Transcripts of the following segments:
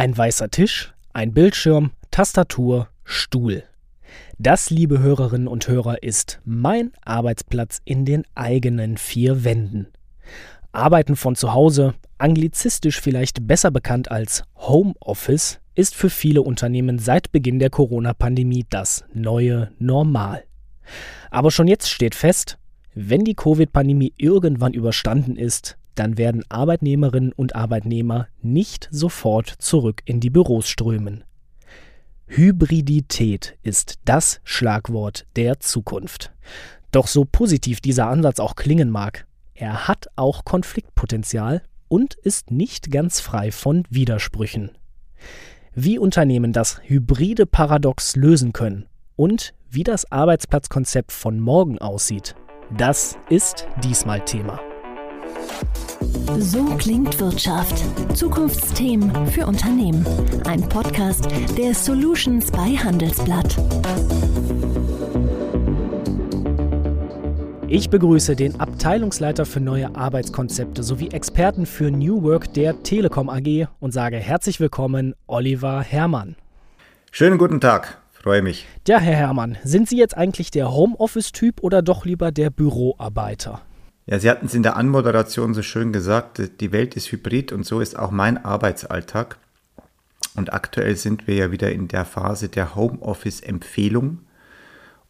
Ein weißer Tisch, ein Bildschirm, Tastatur, Stuhl. Das, liebe Hörerinnen und Hörer, ist mein Arbeitsplatz in den eigenen vier Wänden. Arbeiten von zu Hause, anglizistisch vielleicht besser bekannt als Homeoffice, ist für viele Unternehmen seit Beginn der Corona-Pandemie das neue Normal. Aber schon jetzt steht fest, wenn die Covid-Pandemie irgendwann überstanden ist, dann werden Arbeitnehmerinnen und Arbeitnehmer nicht sofort zurück in die Büros strömen. Hybridität ist das Schlagwort der Zukunft. Doch so positiv dieser Ansatz auch klingen mag, er hat auch Konfliktpotenzial und ist nicht ganz frei von Widersprüchen. Wie Unternehmen das hybride Paradox lösen können und wie das Arbeitsplatzkonzept von morgen aussieht, das ist diesmal Thema. So klingt Wirtschaft. Zukunftsthemen für Unternehmen. Ein Podcast der Solutions bei Handelsblatt. Ich begrüße den Abteilungsleiter für neue Arbeitskonzepte sowie Experten für New Work der Telekom AG und sage herzlich willkommen, Oliver Herrmann. Schönen guten Tag. Freue mich. Ja, Herr Herrmann, sind Sie jetzt eigentlich der Homeoffice-Typ oder doch lieber der Büroarbeiter? Ja, Sie hatten es in der Anmoderation so schön gesagt, die Welt ist hybrid und so ist auch mein Arbeitsalltag. Und aktuell sind wir ja wieder in der Phase der Homeoffice-Empfehlung,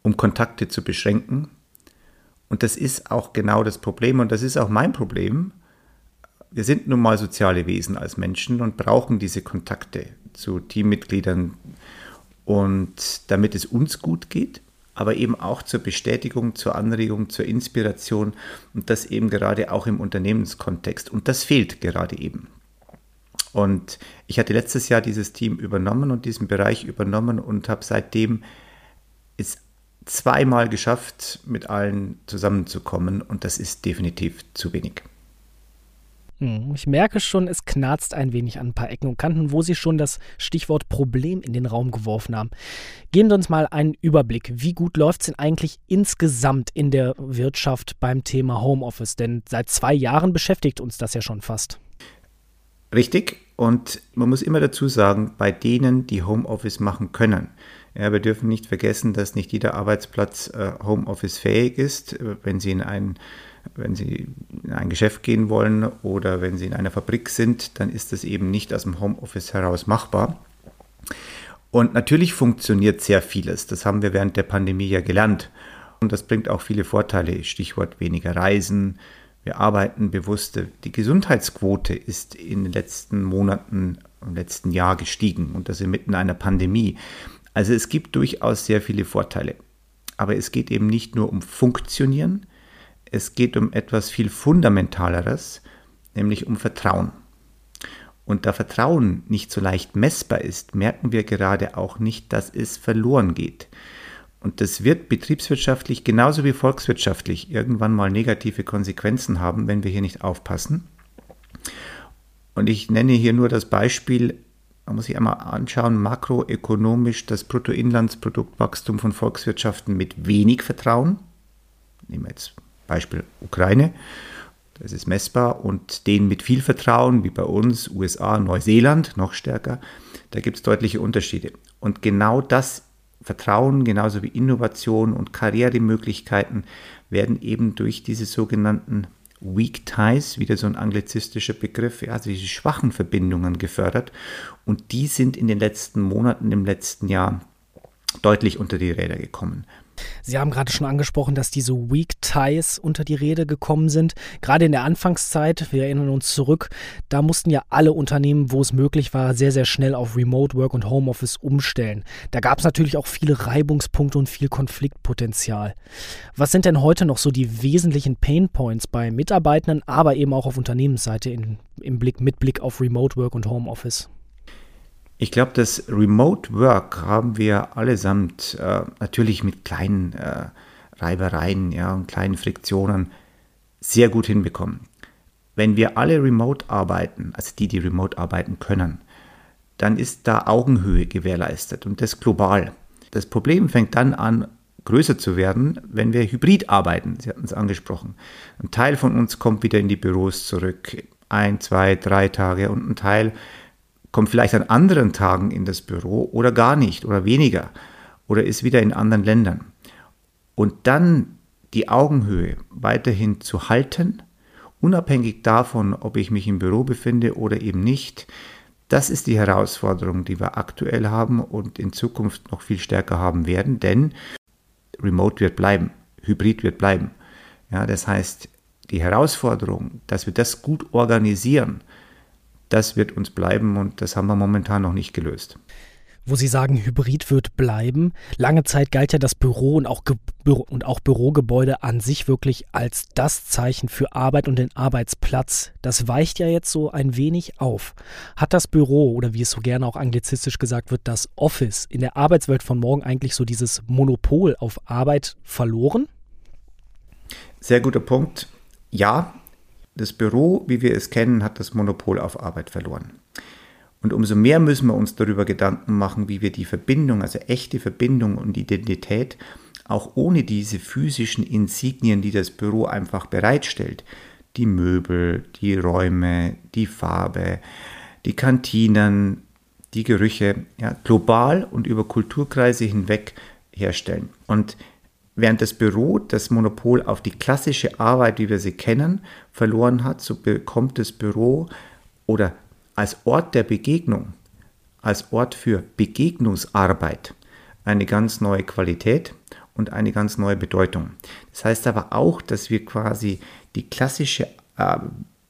um Kontakte zu beschränken. Und das ist auch genau das Problem und das ist auch mein Problem. Wir sind nun mal soziale Wesen als Menschen und brauchen diese Kontakte zu Teammitgliedern, und damit es uns gut geht, aber eben auch zur Bestätigung, zur Anregung, zur Inspiration und das eben gerade auch im Unternehmenskontext. Und das fehlt gerade eben. Und ich hatte letztes Jahr dieses Team übernommen und diesen Bereich übernommen und habe seitdem es zweimal geschafft, mit allen zusammenzukommen und das ist definitiv zu wenig. Hm, ich merke schon, es knarzt ein wenig an ein paar Ecken und Kanten, wo Sie schon das Stichwort Problem in den Raum geworfen haben. Geben Sie uns mal einen Überblick. Wie gut läuft es denn eigentlich insgesamt in der Wirtschaft beim Thema Homeoffice? Denn seit zwei Jahren beschäftigt uns das ja schon fast. Richtig. Und man muss immer dazu sagen, bei denen, die Homeoffice machen können. Ja, wir dürfen nicht vergessen, dass nicht jeder Arbeitsplatz äh, Homeoffice fähig ist. Wenn Sie in einen wenn Sie in ein Geschäft gehen wollen oder wenn Sie in einer Fabrik sind, dann ist das eben nicht aus dem Homeoffice heraus machbar. Und natürlich funktioniert sehr vieles. Das haben wir während der Pandemie ja gelernt. Und das bringt auch viele Vorteile. Stichwort weniger Reisen. Wir arbeiten bewusster. Die Gesundheitsquote ist in den letzten Monaten, im letzten Jahr gestiegen und das inmitten einer Pandemie. Also es gibt durchaus sehr viele Vorteile. Aber es geht eben nicht nur um Funktionieren, es geht um etwas viel Fundamentaleres, nämlich um Vertrauen. Und da Vertrauen nicht so leicht messbar ist, merken wir gerade auch nicht, dass es verloren geht. Und das wird betriebswirtschaftlich genauso wie volkswirtschaftlich irgendwann mal negative Konsequenzen haben, wenn wir hier nicht aufpassen. Und ich nenne hier nur das Beispiel, man muss sich einmal anschauen, makroökonomisch das Bruttoinlandsproduktwachstum von Volkswirtschaften mit wenig Vertrauen. Nehmen wir jetzt Beispiel Ukraine. Das ist messbar und den mit viel Vertrauen, wie bei uns, USA, Neuseeland, noch stärker, da gibt es deutliche Unterschiede. Und genau das Vertrauen, genauso wie Innovation und Karrieremöglichkeiten, werden eben durch diese sogenannten Weak Ties, wieder so ein anglizistischer Begriff, ja, also diese schwachen Verbindungen gefördert. Und die sind in den letzten Monaten, im letzten Jahr deutlich unter die Räder gekommen. Sie haben gerade schon angesprochen, dass diese Weak Ties unter die Rede gekommen sind. Gerade in der Anfangszeit, wir erinnern uns zurück, da mussten ja alle Unternehmen, wo es möglich war, sehr, sehr schnell auf Remote Work und Homeoffice umstellen. Da gab es natürlich auch viele Reibungspunkte und viel Konfliktpotenzial. Was sind denn heute noch so die wesentlichen Pain Points bei Mitarbeitenden, aber eben auch auf Unternehmensseite in, im Blick, mit Blick auf Remote Work und Homeoffice? Ich glaube, das Remote Work haben wir allesamt äh, natürlich mit kleinen äh, Reibereien ja, und kleinen Friktionen sehr gut hinbekommen. Wenn wir alle remote arbeiten, also die, die remote arbeiten können, dann ist da Augenhöhe gewährleistet und das global. Das Problem fängt dann an, größer zu werden, wenn wir hybrid arbeiten. Sie hatten es angesprochen. Ein Teil von uns kommt wieder in die Büros zurück, ein, zwei, drei Tage und ein Teil kommt vielleicht an anderen Tagen in das Büro oder gar nicht oder weniger oder ist wieder in anderen Ländern. Und dann die Augenhöhe weiterhin zu halten, unabhängig davon, ob ich mich im Büro befinde oder eben nicht, das ist die Herausforderung, die wir aktuell haben und in Zukunft noch viel stärker haben werden, denn Remote wird bleiben, Hybrid wird bleiben. Ja, das heißt, die Herausforderung, dass wir das gut organisieren, das wird uns bleiben und das haben wir momentan noch nicht gelöst wo Sie sagen, Hybrid wird bleiben. Lange Zeit galt ja das Büro und auch, Büro und auch Bürogebäude an sich wirklich als das Zeichen für Arbeit und den Arbeitsplatz. Das weicht ja jetzt so ein wenig auf. Hat das Büro oder wie es so gerne auch anglizistisch gesagt wird, das Office in der Arbeitswelt von morgen eigentlich so dieses Monopol auf Arbeit verloren? Sehr guter Punkt. Ja, das Büro, wie wir es kennen, hat das Monopol auf Arbeit verloren. Und umso mehr müssen wir uns darüber Gedanken machen, wie wir die Verbindung, also echte Verbindung und Identität, auch ohne diese physischen Insignien, die das Büro einfach bereitstellt, die Möbel, die Räume, die Farbe, die Kantinen, die Gerüche, ja, global und über Kulturkreise hinweg herstellen. Und während das Büro das Monopol auf die klassische Arbeit, wie wir sie kennen, verloren hat, so bekommt das Büro oder als Ort der Begegnung, als Ort für Begegnungsarbeit eine ganz neue Qualität und eine ganz neue Bedeutung. Das heißt aber auch, dass wir quasi die klassische äh,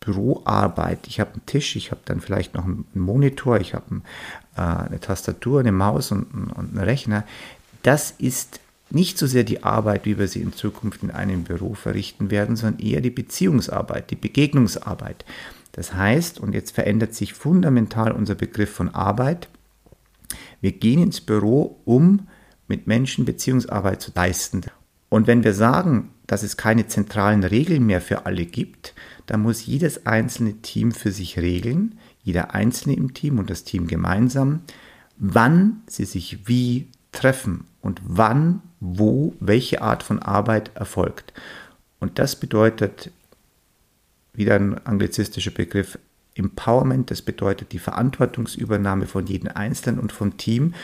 Büroarbeit, ich habe einen Tisch, ich habe dann vielleicht noch einen Monitor, ich habe äh, eine Tastatur, eine Maus und, und einen Rechner, das ist nicht so sehr die Arbeit, wie wir sie in Zukunft in einem Büro verrichten werden, sondern eher die Beziehungsarbeit, die Begegnungsarbeit. Das heißt, und jetzt verändert sich fundamental unser Begriff von Arbeit, wir gehen ins Büro, um mit Menschen Beziehungsarbeit zu leisten. Und wenn wir sagen, dass es keine zentralen Regeln mehr für alle gibt, dann muss jedes einzelne Team für sich regeln, jeder Einzelne im Team und das Team gemeinsam, wann sie sich wie treffen und wann, wo, welche Art von Arbeit erfolgt. Und das bedeutet wieder ein anglizistischer Begriff, Empowerment, das bedeutet die Verantwortungsübernahme von jedem Einzelnen und vom Team.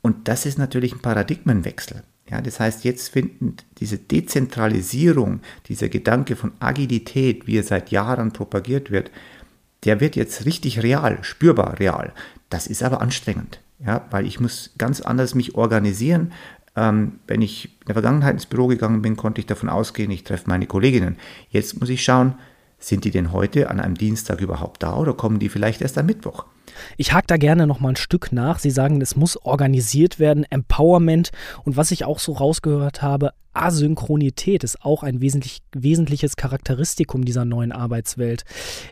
Und das ist natürlich ein Paradigmenwechsel. Ja, das heißt, jetzt finden diese Dezentralisierung, dieser Gedanke von Agilität, wie er seit Jahren propagiert wird, der wird jetzt richtig real, spürbar real. Das ist aber anstrengend, ja, weil ich muss ganz anders mich organisieren. Ähm, wenn ich in der Vergangenheit ins Büro gegangen bin, konnte ich davon ausgehen, ich treffe meine Kolleginnen. Jetzt muss ich schauen, sind die denn heute an einem Dienstag überhaupt da oder kommen die vielleicht erst am Mittwoch? Ich hake da gerne noch mal ein Stück nach. Sie sagen, es muss organisiert werden, Empowerment und was ich auch so rausgehört habe, Asynchronität ist auch ein wesentlich, wesentliches Charakteristikum dieser neuen Arbeitswelt.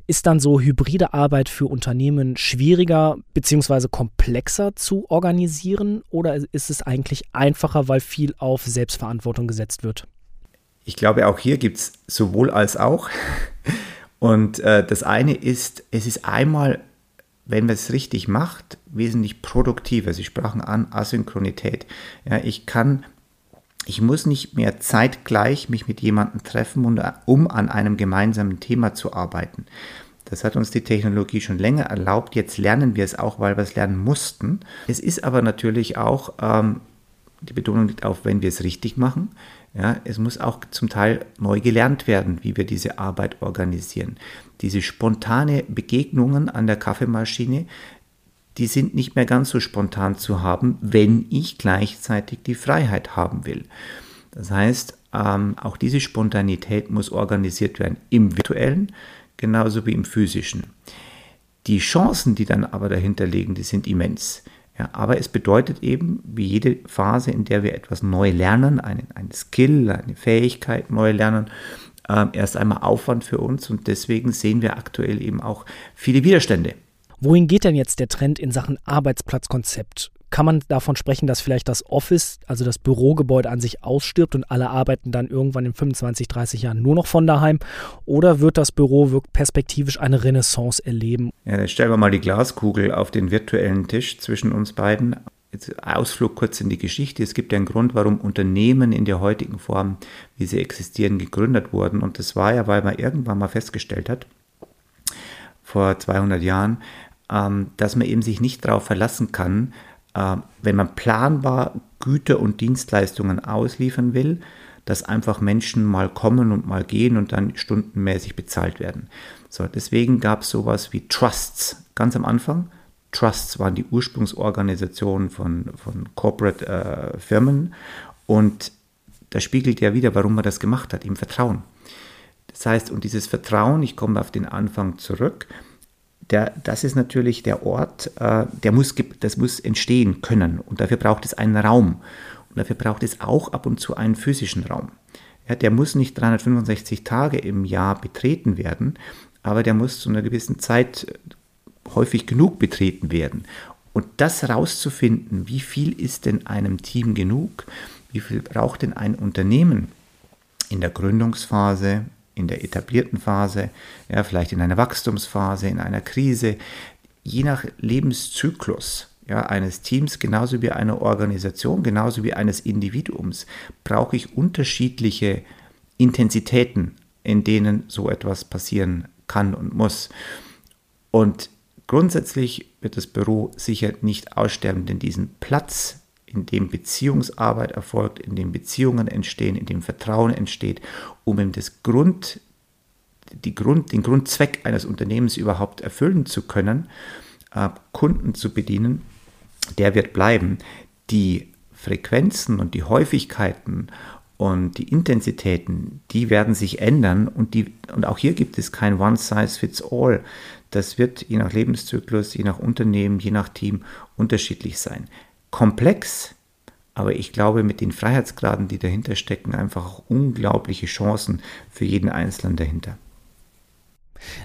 Ist dann so hybride Arbeit für Unternehmen schwieriger bzw. komplexer zu organisieren oder ist es eigentlich einfacher, weil viel auf Selbstverantwortung gesetzt wird? Ich glaube, auch hier gibt es sowohl als auch. Und äh, das eine ist, es ist einmal, wenn man es richtig macht, wesentlich produktiver. Sie sprachen an Asynchronität. Ja, ich kann, ich muss nicht mehr zeitgleich mich mit jemandem treffen, um an einem gemeinsamen Thema zu arbeiten. Das hat uns die Technologie schon länger erlaubt. Jetzt lernen wir es auch, weil wir es lernen mussten. Es ist aber natürlich auch, ähm, die Betonung liegt auf, wenn wir es richtig machen. Ja, es muss auch zum Teil neu gelernt werden, wie wir diese Arbeit organisieren. Diese spontane Begegnungen an der Kaffeemaschine, die sind nicht mehr ganz so spontan zu haben, wenn ich gleichzeitig die Freiheit haben will. Das heißt, ähm, auch diese Spontanität muss organisiert werden im virtuellen genauso wie im physischen. Die Chancen, die dann aber dahinter liegen, die sind immens. Ja, aber es bedeutet eben, wie jede Phase, in der wir etwas neu lernen, ein, ein Skill, eine Fähigkeit neu lernen, äh, erst einmal Aufwand für uns und deswegen sehen wir aktuell eben auch viele Widerstände. Wohin geht denn jetzt der Trend in Sachen Arbeitsplatzkonzept? Kann man davon sprechen, dass vielleicht das Office, also das Bürogebäude an sich ausstirbt und alle arbeiten dann irgendwann in 25, 30 Jahren nur noch von daheim? Oder wird das Büro perspektivisch eine Renaissance erleben? Ja, stellen wir mal die Glaskugel auf den virtuellen Tisch zwischen uns beiden. Jetzt Ausflug kurz in die Geschichte. Es gibt ja einen Grund, warum Unternehmen in der heutigen Form, wie sie existieren, gegründet wurden. Und das war ja, weil man irgendwann mal festgestellt hat, vor 200 Jahren, ähm, dass man eben sich nicht darauf verlassen kann, wenn man planbar Güter und Dienstleistungen ausliefern will, dass einfach Menschen mal kommen und mal gehen und dann stundenmäßig bezahlt werden. So, deswegen gab es sowas wie Trusts ganz am Anfang. Trusts waren die Ursprungsorganisationen von, von Corporate äh, Firmen und da spiegelt ja wieder, warum man das gemacht hat, im Vertrauen. Das heißt, und dieses Vertrauen, ich komme auf den Anfang zurück, der, das ist natürlich der Ort, äh, der muss, das muss entstehen können und dafür braucht es einen Raum und dafür braucht es auch ab und zu einen physischen Raum. Ja, der muss nicht 365 Tage im Jahr betreten werden, aber der muss zu einer gewissen Zeit äh, häufig genug betreten werden. Und das herauszufinden, wie viel ist denn einem Team genug, wie viel braucht denn ein Unternehmen in der Gründungsphase, in der etablierten Phase, ja, vielleicht in einer Wachstumsphase, in einer Krise, je nach Lebenszyklus ja, eines Teams, genauso wie einer Organisation, genauso wie eines Individuums, brauche ich unterschiedliche Intensitäten, in denen so etwas passieren kann und muss. Und grundsätzlich wird das Büro sicher nicht aussterben, denn diesen Platz, in dem Beziehungsarbeit erfolgt, in dem Beziehungen entstehen, in dem Vertrauen entsteht, um eben das Grund, die Grund, den Grundzweck eines Unternehmens überhaupt erfüllen zu können, äh, Kunden zu bedienen, der wird bleiben. Die Frequenzen und die Häufigkeiten und die Intensitäten, die werden sich ändern und, die, und auch hier gibt es kein One-Size-Fits-All. Das wird je nach Lebenszyklus, je nach Unternehmen, je nach Team unterschiedlich sein komplex, aber ich glaube, mit den Freiheitsgraden, die dahinter stecken, einfach auch unglaubliche Chancen für jeden Einzelnen dahinter.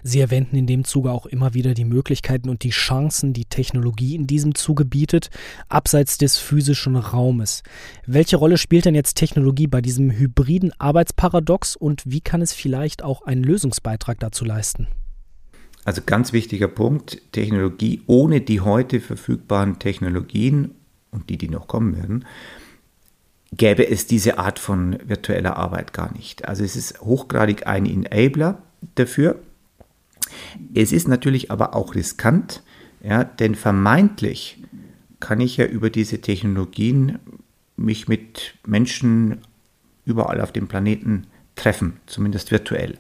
Sie erwähnten in dem Zuge auch immer wieder die Möglichkeiten und die Chancen, die Technologie in diesem Zuge bietet, abseits des physischen Raumes. Welche Rolle spielt denn jetzt Technologie bei diesem hybriden Arbeitsparadox und wie kann es vielleicht auch einen Lösungsbeitrag dazu leisten? Also ganz wichtiger Punkt, Technologie ohne die heute verfügbaren Technologien und die, die noch kommen werden, gäbe es diese Art von virtueller Arbeit gar nicht. Also es ist hochgradig ein Enabler dafür. Es ist natürlich aber auch riskant, ja, denn vermeintlich kann ich ja über diese Technologien mich mit Menschen überall auf dem Planeten treffen, zumindest virtuell.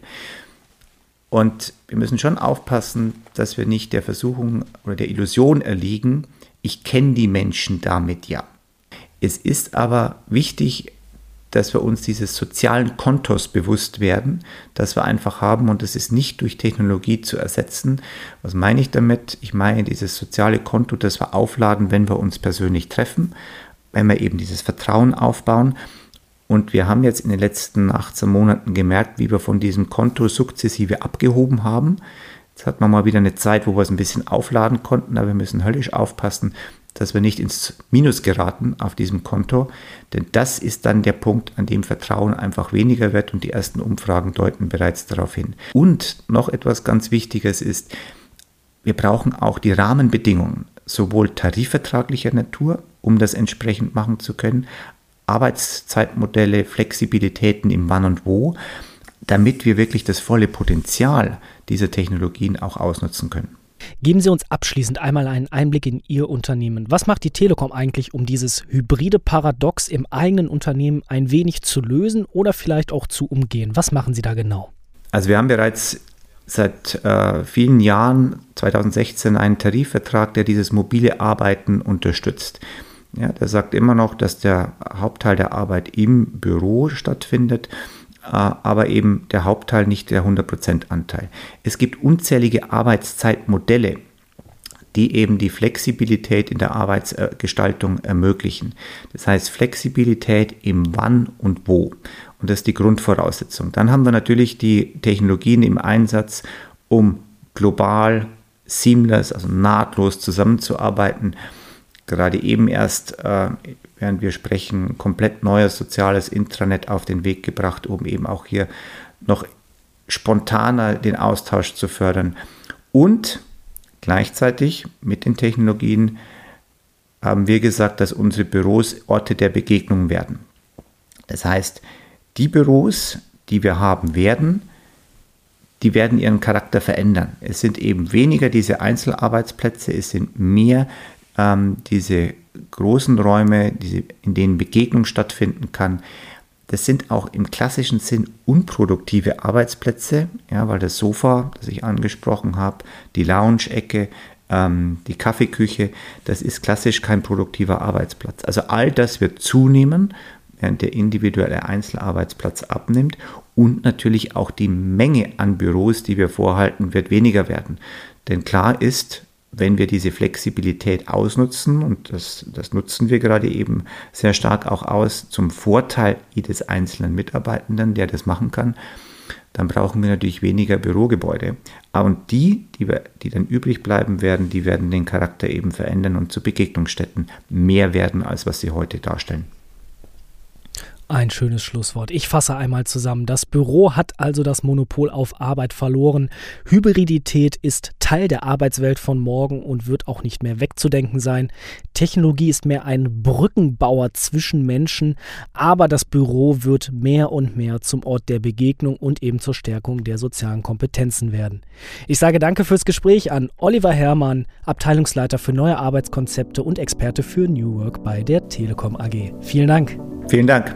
Und wir müssen schon aufpassen, dass wir nicht der Versuchung oder der Illusion erliegen, ich kenne die Menschen damit ja. Es ist aber wichtig, dass wir uns dieses sozialen Kontos bewusst werden, dass wir einfach haben und das ist nicht durch Technologie zu ersetzen. Was meine ich damit? Ich meine dieses soziale Konto, das wir aufladen, wenn wir uns persönlich treffen, wenn wir eben dieses Vertrauen aufbauen. Und wir haben jetzt in den letzten 18 Monaten gemerkt, wie wir von diesem Konto sukzessive abgehoben haben. Jetzt hat man mal wieder eine Zeit, wo wir es ein bisschen aufladen konnten, aber wir müssen höllisch aufpassen, dass wir nicht ins Minus geraten auf diesem Konto, denn das ist dann der Punkt, an dem Vertrauen einfach weniger wird und die ersten Umfragen deuten bereits darauf hin. Und noch etwas ganz Wichtiges ist, wir brauchen auch die Rahmenbedingungen, sowohl tarifvertraglicher Natur, um das entsprechend machen zu können, Arbeitszeitmodelle, Flexibilitäten im Wann und Wo, damit wir wirklich das volle Potenzial dieser Technologien auch ausnutzen können. Geben Sie uns abschließend einmal einen Einblick in Ihr Unternehmen. Was macht die Telekom eigentlich, um dieses hybride Paradox im eigenen Unternehmen ein wenig zu lösen oder vielleicht auch zu umgehen? Was machen Sie da genau? Also wir haben bereits seit äh, vielen Jahren, 2016, einen Tarifvertrag, der dieses mobile Arbeiten unterstützt. Ja, der sagt immer noch, dass der Hauptteil der Arbeit im Büro stattfindet aber eben der Hauptteil nicht der 100% Anteil. Es gibt unzählige Arbeitszeitmodelle, die eben die Flexibilität in der Arbeitsgestaltung ermöglichen. Das heißt Flexibilität im Wann und Wo. Und das ist die Grundvoraussetzung. Dann haben wir natürlich die Technologien im Einsatz, um global, seamless, also nahtlos zusammenzuarbeiten. Gerade eben erst äh, während wir sprechen, komplett neues soziales Intranet auf den Weg gebracht, um eben auch hier noch spontaner den Austausch zu fördern. Und gleichzeitig mit den Technologien haben wir gesagt, dass unsere Büros Orte der Begegnung werden. Das heißt, die Büros, die wir haben werden, die werden ihren Charakter verändern. Es sind eben weniger diese Einzelarbeitsplätze, es sind mehr ähm, diese großen Räume, diese, in denen Begegnung stattfinden kann. Das sind auch im klassischen Sinn unproduktive Arbeitsplätze, ja, weil das Sofa, das ich angesprochen habe, die Lounge-Ecke, ähm, die Kaffeeküche, das ist klassisch kein produktiver Arbeitsplatz. Also all das wird zunehmen, während der individuelle Einzelarbeitsplatz abnimmt und natürlich auch die Menge an Büros, die wir vorhalten, wird weniger werden. Denn klar ist, wenn wir diese Flexibilität ausnutzen, und das, das nutzen wir gerade eben sehr stark auch aus, zum Vorteil jedes einzelnen Mitarbeitenden, der das machen kann, dann brauchen wir natürlich weniger Bürogebäude. Und die, die, wir, die dann übrig bleiben werden, die werden den Charakter eben verändern und zu Begegnungsstätten mehr werden, als was sie heute darstellen. Ein schönes Schlusswort. Ich fasse einmal zusammen. Das Büro hat also das Monopol auf Arbeit verloren. Hybridität ist Teil der Arbeitswelt von morgen und wird auch nicht mehr wegzudenken sein. Technologie ist mehr ein Brückenbauer zwischen Menschen, aber das Büro wird mehr und mehr zum Ort der Begegnung und eben zur Stärkung der sozialen Kompetenzen werden. Ich sage danke fürs Gespräch an Oliver Herrmann, Abteilungsleiter für neue Arbeitskonzepte und Experte für New Work bei der Telekom AG. Vielen Dank. Vielen Dank.